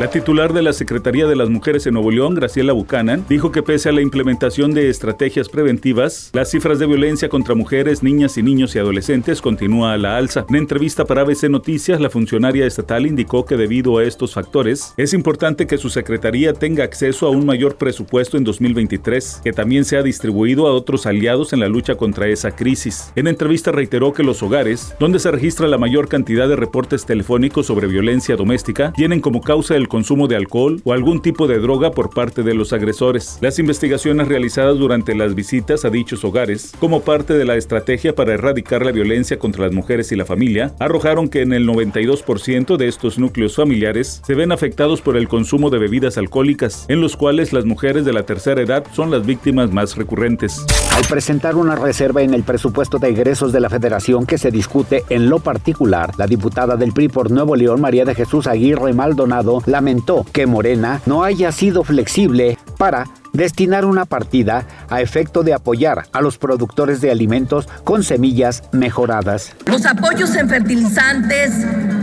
La titular de la Secretaría de las Mujeres en Nuevo León, Graciela Buchanan, dijo que pese a la implementación de estrategias preventivas, las cifras de violencia contra mujeres, niñas y niños y adolescentes continúa a la alza. En entrevista para ABC Noticias, la funcionaria estatal indicó que debido a estos factores, es importante que su secretaría tenga acceso a un mayor presupuesto en 2023, que también sea distribuido a otros aliados en la lucha contra esa crisis. En entrevista reiteró que los hogares, donde se registra la mayor cantidad de reportes telefónicos sobre violencia doméstica, tienen como causa el consumo de alcohol o algún tipo de droga por parte de los agresores. Las investigaciones realizadas durante las visitas a dichos hogares, como parte de la estrategia para erradicar la violencia contra las mujeres y la familia, arrojaron que en el 92% de estos núcleos familiares se ven afectados por el consumo de bebidas alcohólicas, en los cuales las mujeres de la tercera edad son las víctimas más recurrentes. Al presentar una reserva en el presupuesto de egresos de la Federación que se discute en lo particular, la diputada del PRI por Nuevo León, María de Jesús Aguirre Maldonado, la lamentó que Morena no haya sido flexible para destinar una partida a efecto de apoyar a los productores de alimentos con semillas mejoradas. Los apoyos en fertilizantes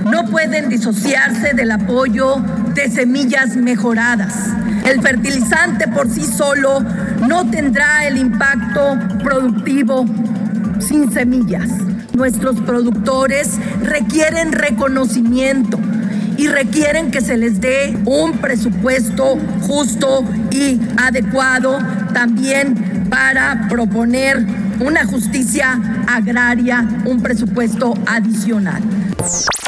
no pueden disociarse del apoyo de semillas mejoradas. El fertilizante por sí solo no tendrá el impacto productivo sin semillas. Nuestros productores requieren reconocimiento y requieren que se les dé un presupuesto justo y adecuado también para proponer una justicia agraria, un presupuesto adicional.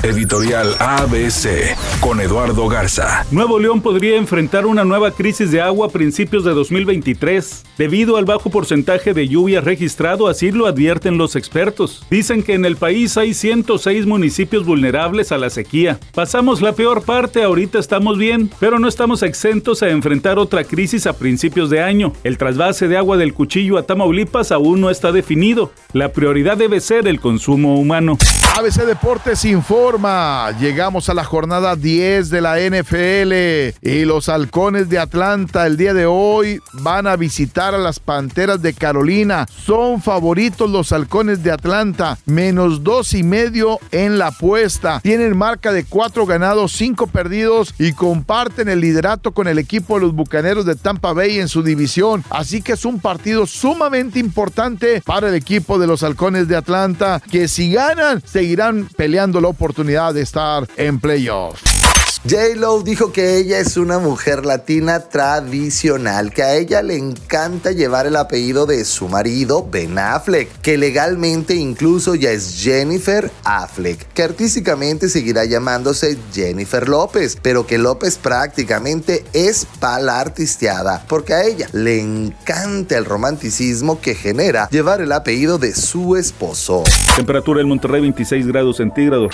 Editorial ABC con Eduardo Garza. Nuevo León podría enfrentar una nueva crisis de agua a principios de 2023 debido al bajo porcentaje de lluvia registrado, así lo advierten los expertos. Dicen que en el país hay 106 municipios vulnerables a la sequía. Pasamos la peor parte, ahorita estamos bien, pero no estamos exentos a enfrentar otra crisis a principios de año. El trasvase de agua del cuchillo a Tamaulipas aún no está definido. La prioridad debe ser el consumo humano. ABC Deportes informa. Llegamos a la jornada 10 de la NFL y los halcones de Atlanta el día de hoy van a visitar a las panteras de Carolina. Son favoritos los halcones de Atlanta, menos dos y medio en la apuesta. Tienen marca de cuatro ganados, cinco perdidos y comparten el liderato con el equipo de los bucaneros de Tampa Bay en su división. Así que es un partido sumamente importante para el equipo de los halcones de Atlanta que si ganan seguirán peleando la oportunidad de estar en playoffs. J-Lo dijo que ella es una mujer latina tradicional, que a ella le encanta llevar el apellido de su marido, Ben Affleck, que legalmente incluso ya es Jennifer Affleck, que artísticamente seguirá llamándose Jennifer López, pero que López prácticamente es pala artisteada, porque a ella le encanta el romanticismo que genera llevar el apellido de su esposo. Temperatura en Monterrey 26 grados centígrados.